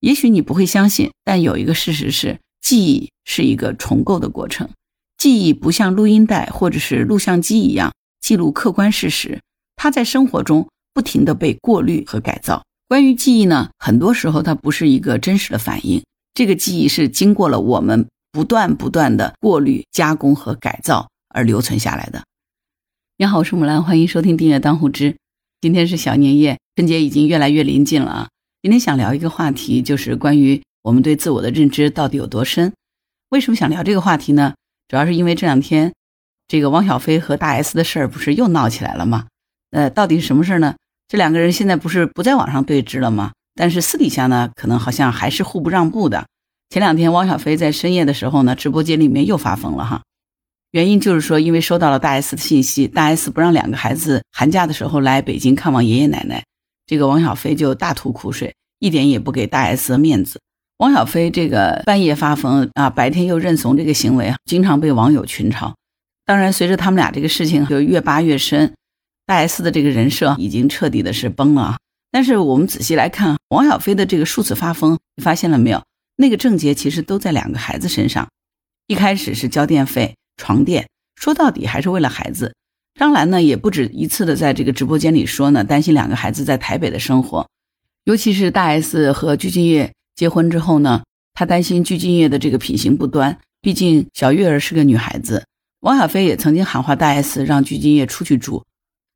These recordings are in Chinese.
也许你不会相信，但有一个事实是，记忆是一个重构的过程。记忆不像录音带或者是录像机一样记录客观事实，它在生活中不停地被过滤和改造。关于记忆呢，很多时候它不是一个真实的反应，这个记忆是经过了我们不断不断的过滤、加工和改造而留存下来的。你好，我是木兰，欢迎收听订阅当户知。今天是小年夜，春节已经越来越临近了啊。今天想聊一个话题，就是关于我们对自我的认知到底有多深。为什么想聊这个话题呢？主要是因为这两天，这个汪小菲和大 S 的事儿不是又闹起来了吗？呃，到底是什么事儿呢？这两个人现在不是不在网上对峙了吗？但是私底下呢，可能好像还是互不让步的。前两天汪小菲在深夜的时候呢，直播间里面又发疯了哈。原因就是说，因为收到了大 S 的信息，大 S 不让两个孩子寒假的时候来北京看望爷爷奶奶，这个汪小菲就大吐苦水，一点也不给大 S 的面子。汪小菲这个半夜发疯啊，白天又认怂这个行为啊，经常被网友群嘲。当然，随着他们俩这个事情就越扒越深，大 S 的这个人设已经彻底的是崩了啊。但是我们仔细来看，汪小菲的这个数次发疯，你发现了没有？那个症结其实都在两个孩子身上。一开始是交电费、床垫，说到底还是为了孩子。张兰呢，也不止一次的在这个直播间里说呢，担心两个孩子在台北的生活，尤其是大 S 和鞠婧祎。结婚之后呢，他担心鞠婧祎的这个品行不端，毕竟小月儿是个女孩子。汪小菲也曾经喊话大 S，让鞠婧祎出去住。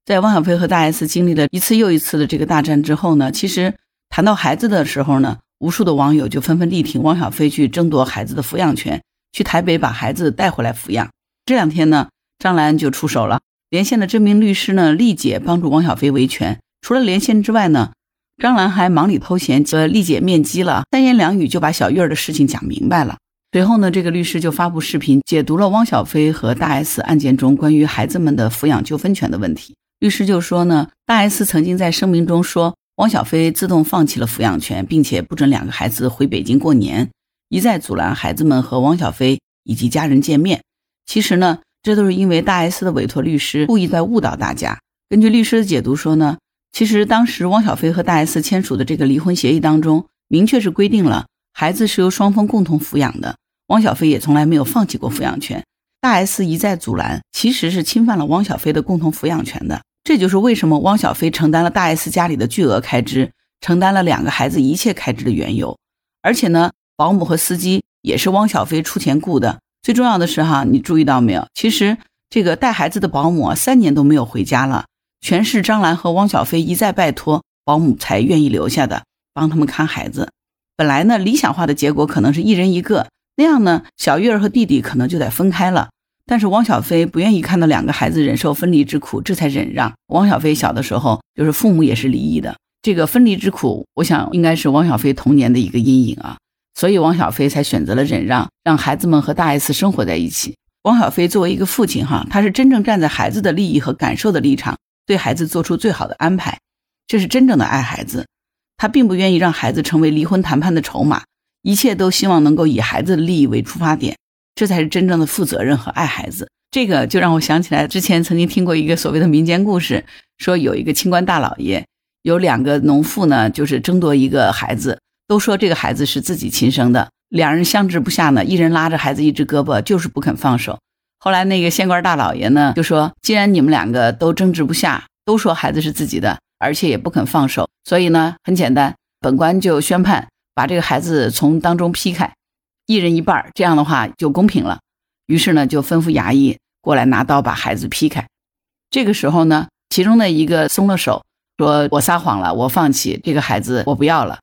在汪小菲和大 S 经历了一次又一次的这个大战之后呢，其实谈到孩子的时候呢，无数的网友就纷纷力挺汪小菲去争夺孩子的抚养权，去台北把孩子带回来抚养。这两天呢，张兰就出手了，连线的这名律师呢，丽姐帮助汪小菲维权。除了连线之外呢。张兰还忙里偷闲，和丽姐面基了，三言两语就把小月儿的事情讲明白了。随后呢，这个律师就发布视频，解读了汪小菲和大 S 案件中关于孩子们的抚养纠纷权的问题。律师就说呢，大 S 曾经在声明中说，汪小菲自动放弃了抚养权，并且不准两个孩子回北京过年，一再阻拦孩子们和汪小菲以及家人见面。其实呢，这都是因为大 S 的委托律师故意在误导大家。根据律师的解读说呢。其实当时汪小菲和大 S 签署的这个离婚协议当中，明确是规定了孩子是由双方共同抚养的。汪小菲也从来没有放弃过抚养权，大 S 一再阻拦，其实是侵犯了汪小菲的共同抚养权的。这就是为什么汪小菲承担了大 S 家里的巨额开支，承担了两个孩子一切开支的缘由。而且呢，保姆和司机也是汪小菲出钱雇的。最重要的是哈，你注意到没有？其实这个带孩子的保姆三年都没有回家了。全是张兰和汪小菲一再拜托保姆才愿意留下的，帮他们看孩子。本来呢，理想化的结果可能是一人一个，那样呢，小月儿和弟弟可能就得分开了。但是汪小菲不愿意看到两个孩子忍受分离之苦，这才忍让。汪小菲小的时候就是父母也是离异的，这个分离之苦，我想应该是汪小菲童年的一个阴影啊。所以汪小菲才选择了忍让，让孩子们和大 S 生活在一起。汪小菲作为一个父亲哈，他是真正站在孩子的利益和感受的立场。对孩子做出最好的安排，这是真正的爱孩子。他并不愿意让孩子成为离婚谈判的筹码，一切都希望能够以孩子的利益为出发点，这才是真正的负责任和爱孩子。这个就让我想起来之前曾经听过一个所谓的民间故事，说有一个清官大老爷，有两个农妇呢，就是争夺一个孩子，都说这个孩子是自己亲生的，两人相持不下呢，一人拉着孩子一只胳膊，就是不肯放手。后来那个县官大老爷呢，就说：“既然你们两个都争执不下，都说孩子是自己的，而且也不肯放手，所以呢，很简单，本官就宣判把这个孩子从当中劈开，一人一半，这样的话就公平了。”于是呢，就吩咐衙役过来拿刀把孩子劈开。这个时候呢，其中的一个松了手，说：“我撒谎了，我放弃这个孩子，我不要了。”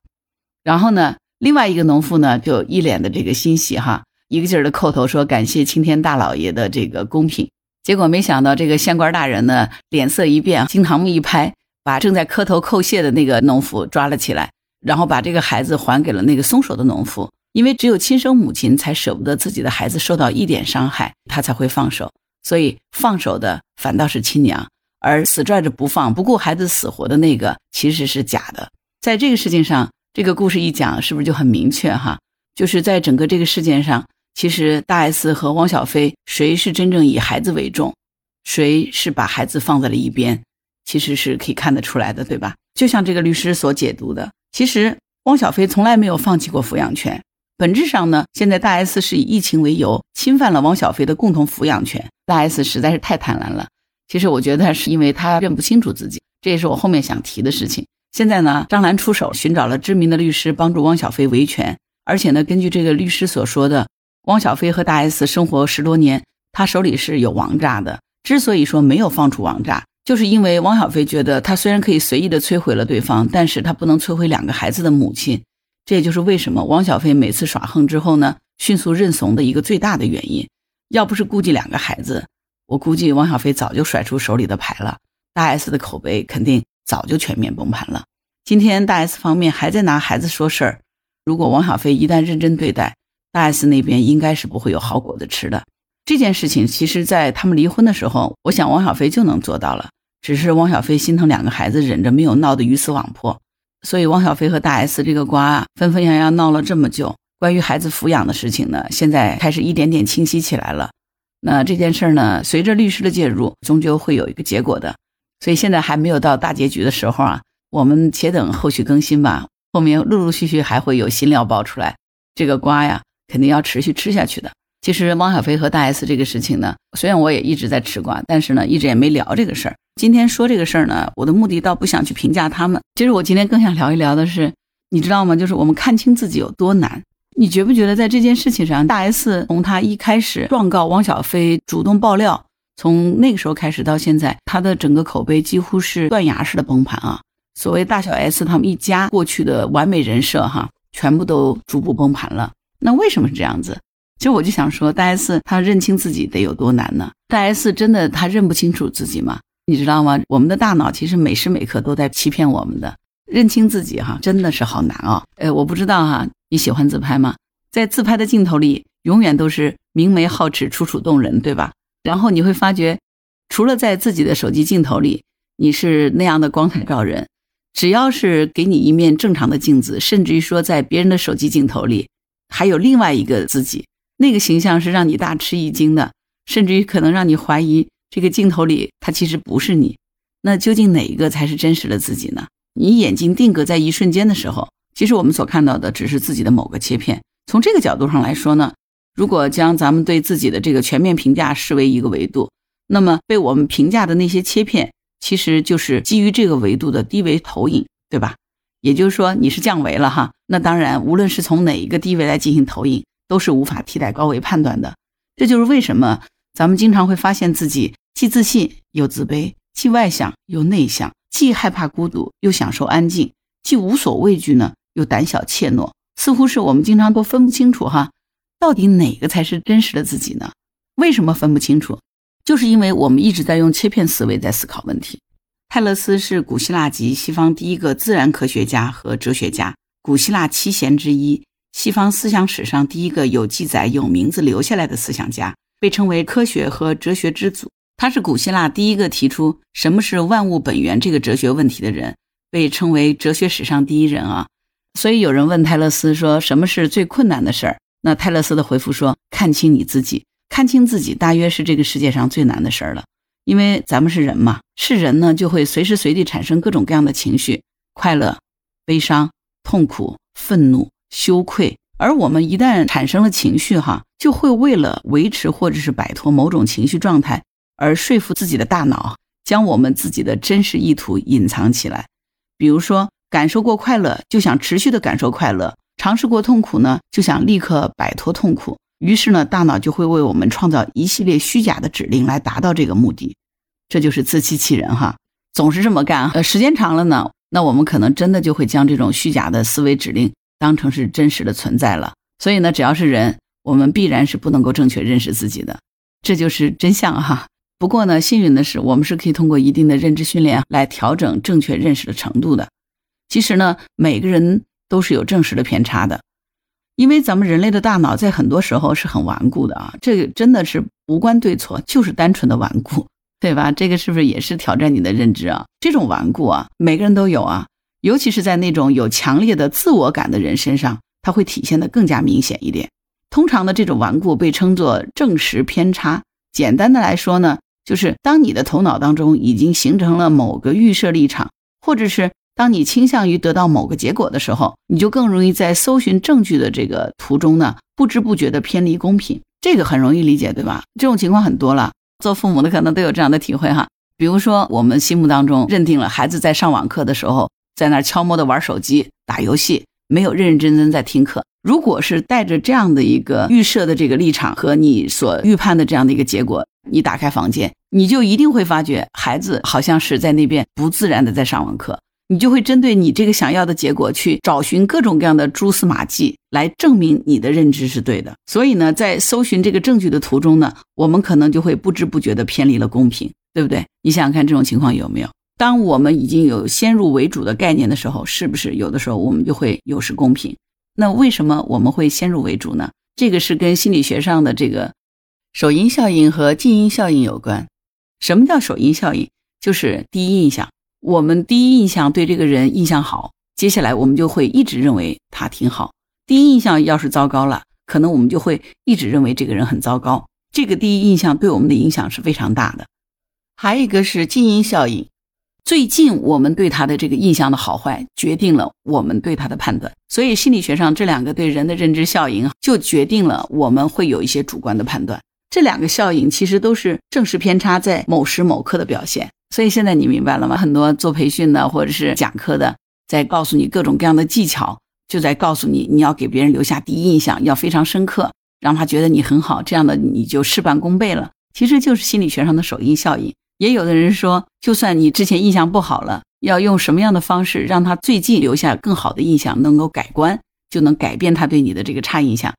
然后呢，另外一个农妇呢，就一脸的这个欣喜哈。一个劲儿的叩头说感谢青天大老爷的这个公平，结果没想到这个县官大人呢脸色一变，惊堂木一拍，把正在磕头叩谢的那个农妇抓了起来，然后把这个孩子还给了那个松手的农妇，因为只有亲生母亲才舍不得自己的孩子受到一点伤害，他才会放手，所以放手的反倒是亲娘，而死拽着不放、不顾孩子死活的那个其实是假的。在这个事情上，这个故事一讲，是不是就很明确哈？就是在整个这个事件上。其实大 S 和汪小菲，谁是真正以孩子为重，谁是把孩子放在了一边，其实是可以看得出来的，对吧？就像这个律师所解读的，其实汪小菲从来没有放弃过抚养权。本质上呢，现在大 S 是以疫情为由侵犯了汪小菲的共同抚养权。大 S 实在是太贪婪了。其实我觉得是因为他认不清楚自己，这也是我后面想提的事情。现在呢，张兰出手寻找了知名的律师帮助汪小菲维权，而且呢，根据这个律师所说的，汪小菲和大 S 生活十多年，他手里是有王炸的。之所以说没有放出王炸，就是因为汪小菲觉得他虽然可以随意的摧毁了对方，但是他不能摧毁两个孩子的母亲。这也就是为什么汪小菲每次耍横之后呢，迅速认怂的一个最大的原因。要不是顾及两个孩子，我估计汪小菲早就甩出手里的牌了，大 S 的口碑肯定早就全面崩盘了。今天大 S 方面还在拿孩子说事儿，如果汪小菲一旦认真对待，大 S 那边应该是不会有好果子吃的。这件事情其实，在他们离婚的时候，我想汪小菲就能做到了，只是汪小菲心疼两个孩子，忍着没有闹得鱼死网破。所以，汪小菲和大 S 这个瓜啊，纷纷扬扬闹了这么久。关于孩子抚养的事情呢，现在开始一点点清晰起来了。那这件事儿呢，随着律师的介入，终究会有一个结果的。所以现在还没有到大结局的时候啊，我们且等后续更新吧。后面陆陆续续还会有新料爆出来，这个瓜呀，肯定要持续吃下去的。其实汪小菲和大 S 这个事情呢，虽然我也一直在吃瓜，但是呢，一直也没聊这个事儿。今天说这个事儿呢，我的目的倒不想去评价他们。其实我今天更想聊一聊的是，你知道吗？就是我们看清自己有多难。你觉不觉得在这件事情上，大 S 从他一开始状告汪小菲主动爆料，从那个时候开始到现在，他的整个口碑几乎是断崖式的崩盘啊！所谓大小 S 他们一家过去的完美人设哈，全部都逐步崩盘了。那为什么是这样子？其实我就想说，大 S 她认清自己得有多难呢？大 S 真的她认不清楚自己吗？你知道吗？我们的大脑其实每时每刻都在欺骗我们的，认清自己哈，真的是好难哦。呃，我不知道哈，你喜欢自拍吗？在自拍的镜头里，永远都是明眉皓齿、楚楚动人，对吧？然后你会发觉，除了在自己的手机镜头里，你是那样的光彩照人，只要是给你一面正常的镜子，甚至于说在别人的手机镜头里，还有另外一个自己。那个形象是让你大吃一惊的，甚至于可能让你怀疑这个镜头里他其实不是你。那究竟哪一个才是真实的自己呢？你眼睛定格在一瞬间的时候，其实我们所看到的只是自己的某个切片。从这个角度上来说呢，如果将咱们对自己的这个全面评价视为一个维度，那么被我们评价的那些切片，其实就是基于这个维度的低维投影，对吧？也就是说你是降维了哈。那当然，无论是从哪一个低维来进行投影。都是无法替代高维判断的，这就是为什么咱们经常会发现自己既自信又自卑，既外向又内向，既害怕孤独又享受安静，既无所畏惧呢又胆小怯懦，似乎是我们经常都分不清楚哈，到底哪个才是真实的自己呢？为什么分不清楚？就是因为我们一直在用切片思维在思考问题。泰勒斯是古希腊及西方第一个自然科学家和哲学家，古希腊七贤之一。西方思想史上第一个有记载、有名字留下来的思想家，被称为科学和哲学之祖。他是古希腊第一个提出什么是万物本源这个哲学问题的人，被称为哲学史上第一人啊。所以有人问泰勒斯说：“什么是最困难的事儿？”那泰勒斯的回复说：“看清你自己，看清自己，大约是这个世界上最难的事儿了。因为咱们是人嘛，是人呢，就会随时随地产生各种各样的情绪：快乐、悲伤、痛苦、愤怒。”羞愧，而我们一旦产生了情绪，哈，就会为了维持或者是摆脱某种情绪状态，而说服自己的大脑，将我们自己的真实意图隐藏起来。比如说，感受过快乐，就想持续的感受快乐；尝试过痛苦呢，就想立刻摆脱痛苦。于是呢，大脑就会为我们创造一系列虚假的指令来达到这个目的。这就是自欺欺人，哈，总是这么干。呃，时间长了呢，那我们可能真的就会将这种虚假的思维指令。当成是真实的存在了，所以呢，只要是人，我们必然是不能够正确认识自己的，这就是真相哈。不过呢，幸运的是，我们是可以通过一定的认知训练来调整正确认识的程度的。其实呢，每个人都是有正实的偏差的，因为咱们人类的大脑在很多时候是很顽固的啊，这个真的是无关对错，就是单纯的顽固，对吧？这个是不是也是挑战你的认知啊？这种顽固啊，每个人都有啊。尤其是在那种有强烈的自我感的人身上，它会体现的更加明显一点。通常的这种顽固被称作正实偏差。简单的来说呢，就是当你的头脑当中已经形成了某个预设立场，或者是当你倾向于得到某个结果的时候，你就更容易在搜寻证据的这个途中呢，不知不觉的偏离公平。这个很容易理解，对吧？这种情况很多了，做父母的可能都有这样的体会哈。比如说，我们心目当中认定了孩子在上网课的时候，在那悄摸的玩手机、打游戏，没有认认真真在听课。如果是带着这样的一个预设的这个立场和你所预判的这样的一个结果，你打开房间，你就一定会发觉孩子好像是在那边不自然的在上网课。你就会针对你这个想要的结果去找寻各种各样的蛛丝马迹，来证明你的认知是对的。所以呢，在搜寻这个证据的途中呢，我们可能就会不知不觉的偏离了公平，对不对？你想想看，这种情况有没有？当我们已经有先入为主的概念的时候，是不是有的时候我们就会有失公平？那为什么我们会先入为主呢？这个是跟心理学上的这个首因效应和近因效应有关。什么叫首因效应？就是第一印象。我们第一印象对这个人印象好，接下来我们就会一直认为他挺好。第一印象要是糟糕了，可能我们就会一直认为这个人很糟糕。这个第一印象对我们的影响是非常大的。还有一个是近因效应，最近我们对他的这个印象的好坏，决定了我们对他的判断。所以心理学上这两个对人的认知效应，就决定了我们会有一些主观的判断。这两个效应其实都是正时偏差在某时某刻的表现。所以现在你明白了吗？很多做培训的或者是讲课的，在告诉你各种各样的技巧，就在告诉你你要给别人留下第一印象，要非常深刻，让他觉得你很好，这样的你就事半功倍了。其实就是心理学上的首因效应。也有的人说，就算你之前印象不好了，要用什么样的方式让他最近留下更好的印象，能够改观，就能改变他对你的这个差印象，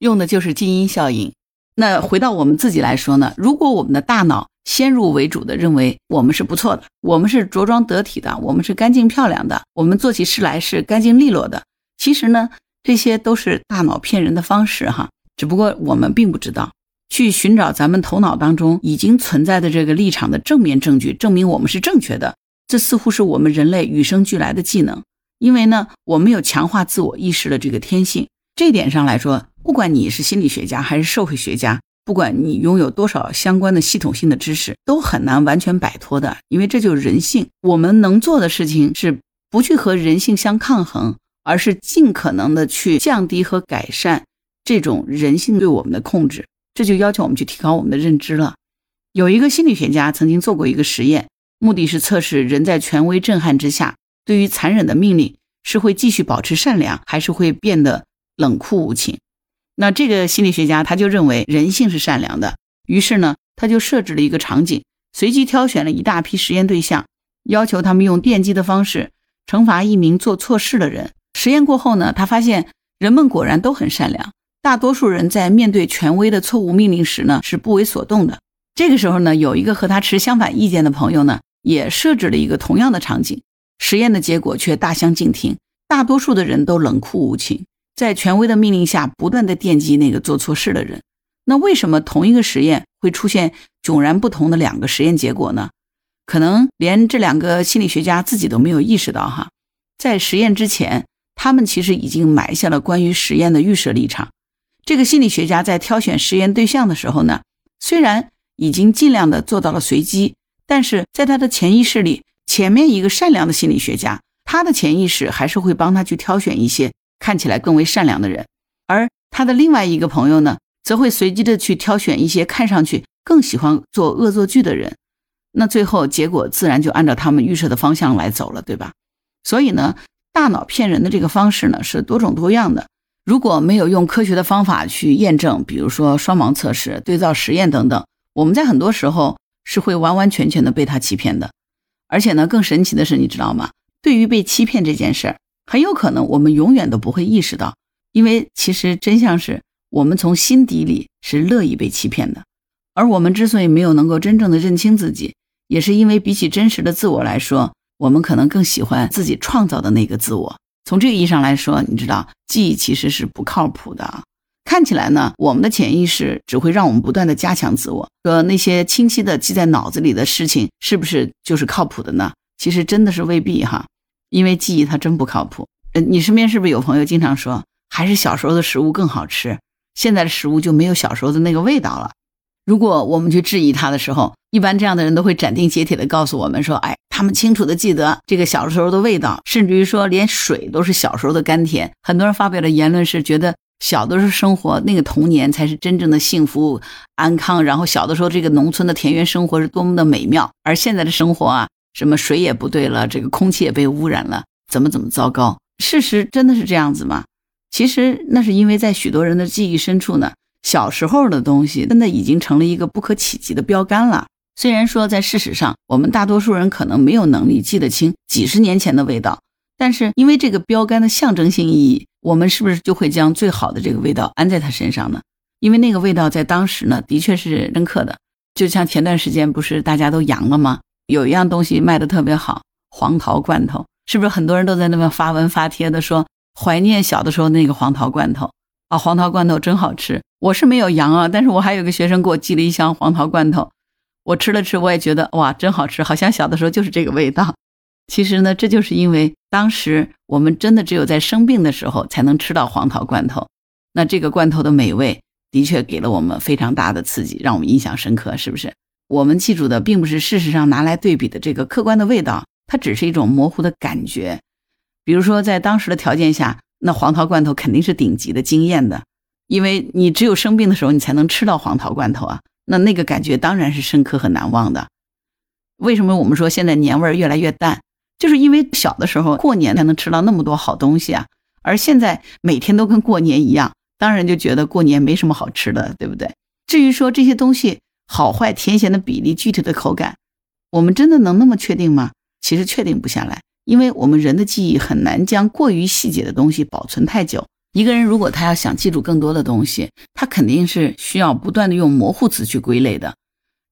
用的就是近因效应。那回到我们自己来说呢，如果我们的大脑。先入为主的认为我们是不错的，我们是着装得体的，我们是干净漂亮的，我们做起事来是干净利落的。其实呢，这些都是大脑骗人的方式哈，只不过我们并不知道。去寻找咱们头脑当中已经存在的这个立场的正面证据，证明我们是正确的，这似乎是我们人类与生俱来的技能。因为呢，我们有强化自我意识的这个天性。这点上来说，不管你是心理学家还是社会学家。不管你拥有多少相关的系统性的知识，都很难完全摆脱的，因为这就是人性。我们能做的事情是不去和人性相抗衡，而是尽可能的去降低和改善这种人性对我们的控制。这就要求我们去提高我们的认知了。有一个心理学家曾经做过一个实验，目的是测试人在权威震撼之下，对于残忍的命令是会继续保持善良，还是会变得冷酷无情。那这个心理学家他就认为人性是善良的，于是呢，他就设置了一个场景，随机挑选了一大批实验对象，要求他们用电击的方式惩罚一名做错事的人。实验过后呢，他发现人们果然都很善良，大多数人在面对权威的错误命令时呢是不为所动的。这个时候呢，有一个和他持相反意见的朋友呢，也设置了一个同样的场景，实验的结果却大相径庭，大多数的人都冷酷无情。在权威的命令下，不断的电击那个做错事的人。那为什么同一个实验会出现迥然不同的两个实验结果呢？可能连这两个心理学家自己都没有意识到哈。在实验之前，他们其实已经埋下了关于实验的预设立场。这个心理学家在挑选实验对象的时候呢，虽然已经尽量的做到了随机，但是在他的潜意识里，前面一个善良的心理学家，他的潜意识还是会帮他去挑选一些。看起来更为善良的人，而他的另外一个朋友呢，则会随机的去挑选一些看上去更喜欢做恶作剧的人。那最后结果自然就按照他们预设的方向来走了，对吧？所以呢，大脑骗人的这个方式呢是多种多样的。如果没有用科学的方法去验证，比如说双盲测试、对照实验等等，我们在很多时候是会完完全全的被他欺骗的。而且呢，更神奇的是，你知道吗？对于被欺骗这件事儿。很有可能我们永远都不会意识到，因为其实真相是我们从心底里是乐意被欺骗的。而我们之所以没有能够真正的认清自己，也是因为比起真实的自我来说，我们可能更喜欢自己创造的那个自我。从这个意义上来说，你知道，记忆其实是不靠谱的啊。看起来呢，我们的潜意识只会让我们不断的加强自我，和那些清晰的记在脑子里的事情，是不是就是靠谱的呢？其实真的是未必哈。因为记忆它真不靠谱。呃，你身边是不是有朋友经常说，还是小时候的食物更好吃，现在的食物就没有小时候的那个味道了？如果我们去质疑他的时候，一般这样的人都会斩钉截铁地告诉我们说：“哎，他们清楚地记得这个小时候的味道，甚至于说连水都是小时候的甘甜。”很多人发表的言论是觉得小的时候生活那个童年才是真正的幸福安康，然后小的时候这个农村的田园生活是多么的美妙，而现在的生活啊，什么水也不对了，这个空气也被污染了，怎么怎么糟糕？事实真的是这样子吗？其实那是因为在许多人的记忆深处呢。小时候的东西真的已经成了一个不可企及的标杆了。虽然说在事实上，我们大多数人可能没有能力记得清几十年前的味道，但是因为这个标杆的象征性意义，我们是不是就会将最好的这个味道安在他身上呢？因为那个味道在当时呢，的确是深刻的。就像前段时间不是大家都阳了吗？有一样东西卖的特别好，黄桃罐头，是不是很多人都在那边发文发帖的说怀念小的时候那个黄桃罐头？啊，黄桃罐头真好吃！我是没有羊啊，但是我还有个学生给我寄了一箱黄桃罐头，我吃了吃，我也觉得哇，真好吃，好像小的时候就是这个味道。其实呢，这就是因为当时我们真的只有在生病的时候才能吃到黄桃罐头，那这个罐头的美味的确给了我们非常大的刺激，让我们印象深刻，是不是？我们记住的并不是事实上拿来对比的这个客观的味道，它只是一种模糊的感觉。比如说在当时的条件下。那黄桃罐头肯定是顶级的惊艳的，因为你只有生病的时候，你才能吃到黄桃罐头啊。那那个感觉当然是深刻和难忘的。为什么我们说现在年味越来越淡？就是因为小的时候过年才能吃到那么多好东西啊，而现在每天都跟过年一样，当然就觉得过年没什么好吃的，对不对？至于说这些东西好坏、甜咸的比例、具体的口感，我们真的能那么确定吗？其实确定不下来。因为我们人的记忆很难将过于细节的东西保存太久。一个人如果他要想记住更多的东西，他肯定是需要不断的用模糊词去归类的，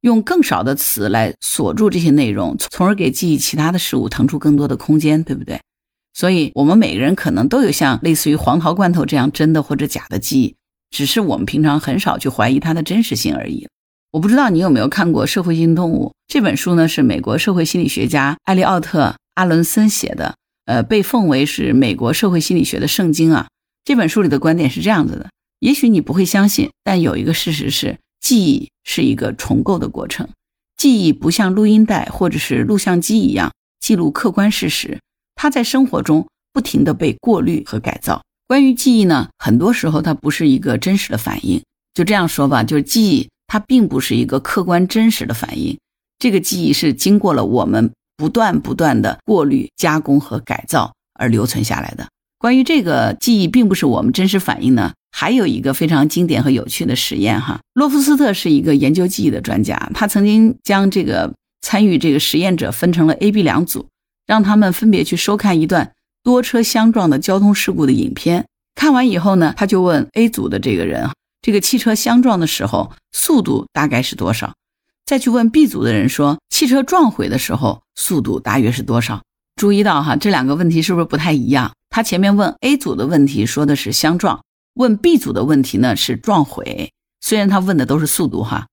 用更少的词来锁住这些内容，从而给记忆其他的事物腾出更多的空间，对不对？所以，我们每个人可能都有像类似于黄桃罐头这样真的或者假的记忆，只是我们平常很少去怀疑它的真实性而已。我不知道你有没有看过《社会性动物》这本书呢？是美国社会心理学家艾利奥特。阿伦森写的，呃，被奉为是美国社会心理学的圣经啊。这本书里的观点是这样子的：也许你不会相信，但有一个事实是，记忆是一个重构的过程。记忆不像录音带或者是录像机一样记录客观事实，它在生活中不停地被过滤和改造。关于记忆呢，很多时候它不是一个真实的反应。就这样说吧，就是记忆它并不是一个客观真实的反应，这个记忆是经过了我们。不断不断的过滤、加工和改造而留存下来的。关于这个记忆并不是我们真实反应呢，还有一个非常经典和有趣的实验哈。洛夫斯特是一个研究记忆的专家，他曾经将这个参与这个实验者分成了 A、B 两组，让他们分别去收看一段多车相撞的交通事故的影片。看完以后呢，他就问 A 组的这个人，这个汽车相撞的时候速度大概是多少？再去问 B 组的人说，汽车撞毁的时候速度大约是多少？注意到哈，这两个问题是不是不太一样？他前面问 A 组的问题说的是相撞，问 B 组的问题呢是撞毁。虽然他问的都是速度哈，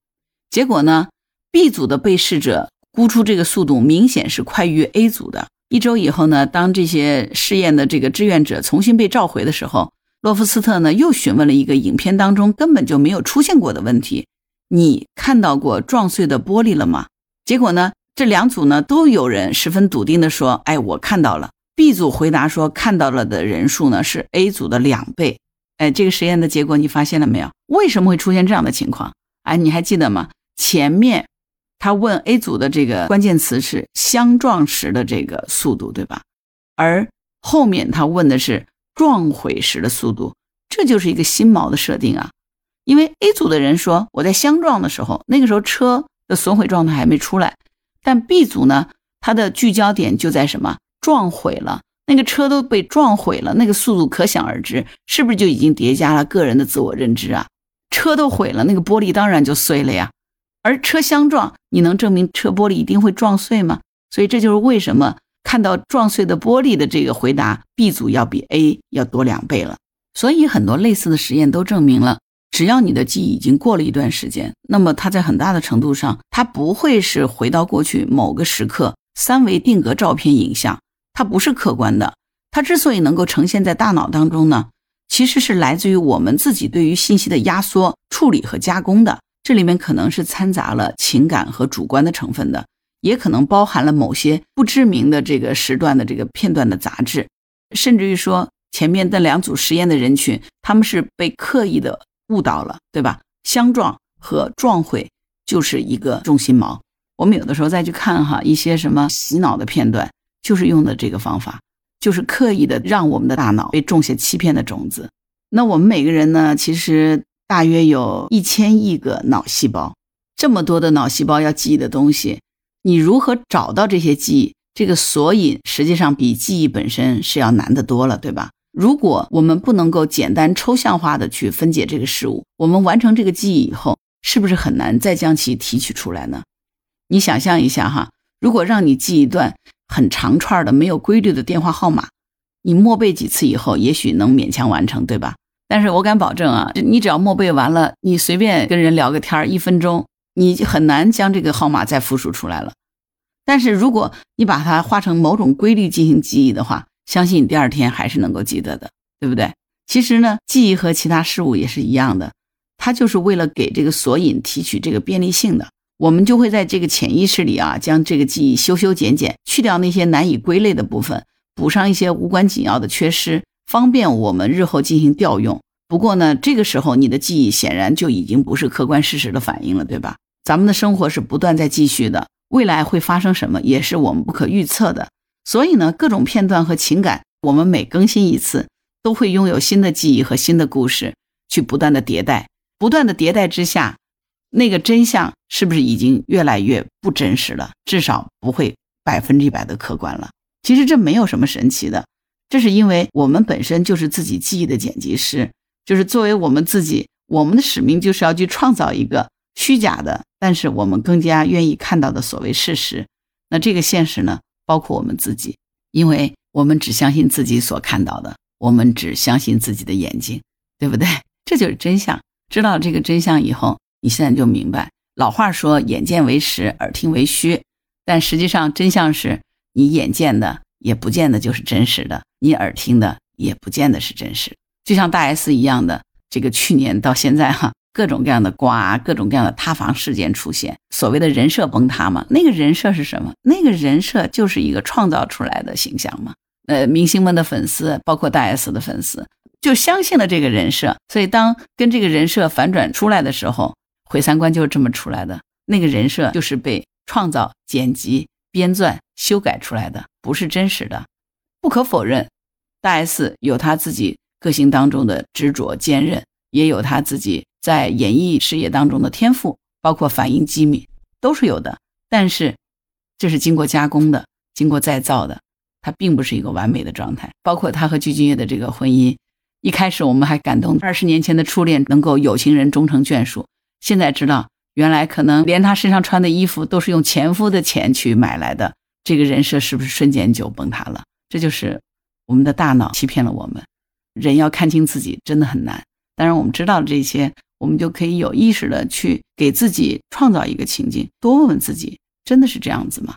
结果呢，B 组的被试者估出这个速度明显是快于 A 组的。一周以后呢，当这些试验的这个志愿者重新被召回的时候，洛夫斯特呢又询问了一个影片当中根本就没有出现过的问题。你看到过撞碎的玻璃了吗？结果呢，这两组呢都有人十分笃定的说：“哎，我看到了。”B 组回答说：“看到了的人数呢是 A 组的两倍。”哎，这个实验的结果你发现了没有？为什么会出现这样的情况？哎，你还记得吗？前面他问 A 组的这个关键词是相撞时的这个速度，对吧？而后面他问的是撞毁时的速度，这就是一个新锚的设定啊。因为 A 组的人说我在相撞的时候，那个时候车的损毁状态还没出来，但 B 组呢，它的聚焦点就在什么撞毁了，那个车都被撞毁了，那个速度可想而知，是不是就已经叠加了个人的自我认知啊？车都毁了，那个玻璃当然就碎了呀。而车相撞，你能证明车玻璃一定会撞碎吗？所以这就是为什么看到撞碎的玻璃的这个回答，B 组要比 A 要多两倍了。所以很多类似的实验都证明了。只要你的记忆已经过了一段时间，那么它在很大的程度上，它不会是回到过去某个时刻三维定格照片影像，它不是客观的。它之所以能够呈现在大脑当中呢，其实是来自于我们自己对于信息的压缩、处理和加工的。这里面可能是掺杂了情感和主观的成分的，也可能包含了某些不知名的这个时段的这个片段的杂质，甚至于说前面的两组实验的人群，他们是被刻意的误导了，对吧？相撞和撞毁就是一个重心锚。我们有的时候再去看哈一些什么洗脑的片段，就是用的这个方法，就是刻意的让我们的大脑被种下欺骗的种子。那我们每个人呢，其实大约有一千亿个脑细胞，这么多的脑细胞要记忆的东西，你如何找到这些记忆？这个索引实际上比记忆本身是要难得多了，对吧？如果我们不能够简单抽象化的去分解这个事物，我们完成这个记忆以后，是不是很难再将其提取出来呢？你想象一下哈，如果让你记一段很长串的没有规律的电话号码，你默背几次以后，也许能勉强完成，对吧？但是我敢保证啊，你只要默背完了，你随便跟人聊个天儿，一分钟，你就很难将这个号码再复述出来了。但是如果你把它化成某种规律进行记忆的话，相信你第二天还是能够记得的，对不对？其实呢，记忆和其他事物也是一样的，它就是为了给这个索引提取这个便利性的。我们就会在这个潜意识里啊，将这个记忆修修剪剪，去掉那些难以归类的部分，补上一些无关紧要的缺失，方便我们日后进行调用。不过呢，这个时候你的记忆显然就已经不是客观事实的反应了，对吧？咱们的生活是不断在继续的，未来会发生什么也是我们不可预测的。所以呢，各种片段和情感，我们每更新一次，都会拥有新的记忆和新的故事，去不断的迭代，不断的迭代之下。那个真相是不是已经越来越不真实了？至少不会百分之一百的客观了。其实这没有什么神奇的，这是因为我们本身就是自己记忆的剪辑师，就是作为我们自己，我们的使命就是要去创造一个虚假的，但是我们更加愿意看到的所谓事实。那这个现实呢，包括我们自己，因为我们只相信自己所看到的，我们只相信自己的眼睛，对不对？这就是真相。知道这个真相以后。你现在就明白，老话说“眼见为实，耳听为虚”，但实际上真相是你眼见的也不见得就是真实的，你耳听的也不见得是真实。就像大 S 一样的，这个去年到现在哈，各种各样的瓜，各种各样的塌房事件出现，所谓的人设崩塌嘛。那个人设是什么？那个人设就是一个创造出来的形象嘛。呃，明星们的粉丝，包括大 S 的粉丝，就相信了这个人设，所以当跟这个人设反转出来的时候。毁三观就是这么出来的，那个人设就是被创造、剪辑、编撰、修改出来的，不是真实的。不可否认，大 S 有他自己个性当中的执着、坚韧，也有他自己在演艺事业当中的天赋，包括反应机敏，都是有的。但是，这是经过加工的、经过再造的，它并不是一个完美的状态。包括他和具俊晔的这个婚姻，一开始我们还感动，二十年前的初恋能够有情人终成眷属。现在知道，原来可能连他身上穿的衣服都是用前夫的钱去买来的。这个人设是不是瞬间就崩塌了？这就是我们的大脑欺骗了我们。人要看清自己真的很难。当然，我们知道这些，我们就可以有意识的去给自己创造一个情境，多问问自己：真的是这样子吗？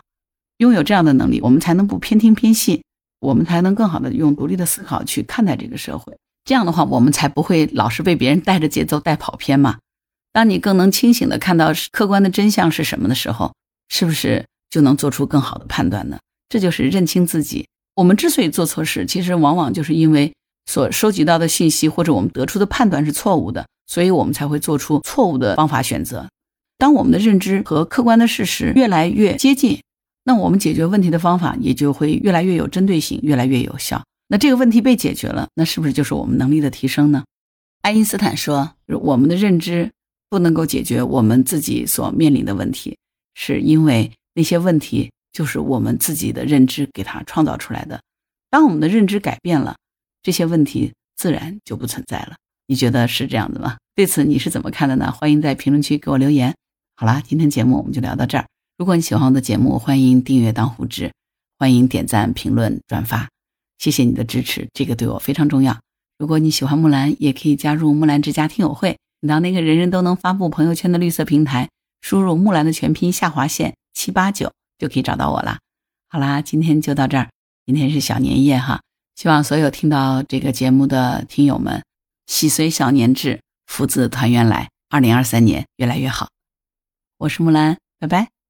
拥有这样的能力，我们才能不偏听偏信，我们才能更好的用独立的思考去看待这个社会。这样的话，我们才不会老是被别人带着节奏带跑偏嘛。当你更能清醒的看到客观的真相是什么的时候，是不是就能做出更好的判断呢？这就是认清自己。我们之所以做错事，其实往往就是因为所收集到的信息或者我们得出的判断是错误的，所以我们才会做出错误的方法选择。当我们的认知和客观的事实越来越接近，那我们解决问题的方法也就会越来越有针对性，越来越有效。那这个问题被解决了，那是不是就是我们能力的提升呢？爱因斯坦说：“我们的认知。”不能够解决我们自己所面临的问题，是因为那些问题就是我们自己的认知给它创造出来的。当我们的认知改变了，这些问题自然就不存在了。你觉得是这样子吗？对此你是怎么看的呢？欢迎在评论区给我留言。好啦，今天节目我们就聊到这儿。如果你喜欢我的节目，欢迎订阅当护知，欢迎点赞、评论、转发，谢谢你的支持，这个对我非常重要。如果你喜欢木兰，也可以加入木兰之家听友会。你到那个人人都能发布朋友圈的绿色平台，输入木兰的全拼下划线七八九就可以找到我了。好啦，今天就到这儿。今天是小年夜哈，希望所有听到这个节目的听友们，喜随小年至，福字团圆来。二零二三年越来越好。我是木兰，拜拜。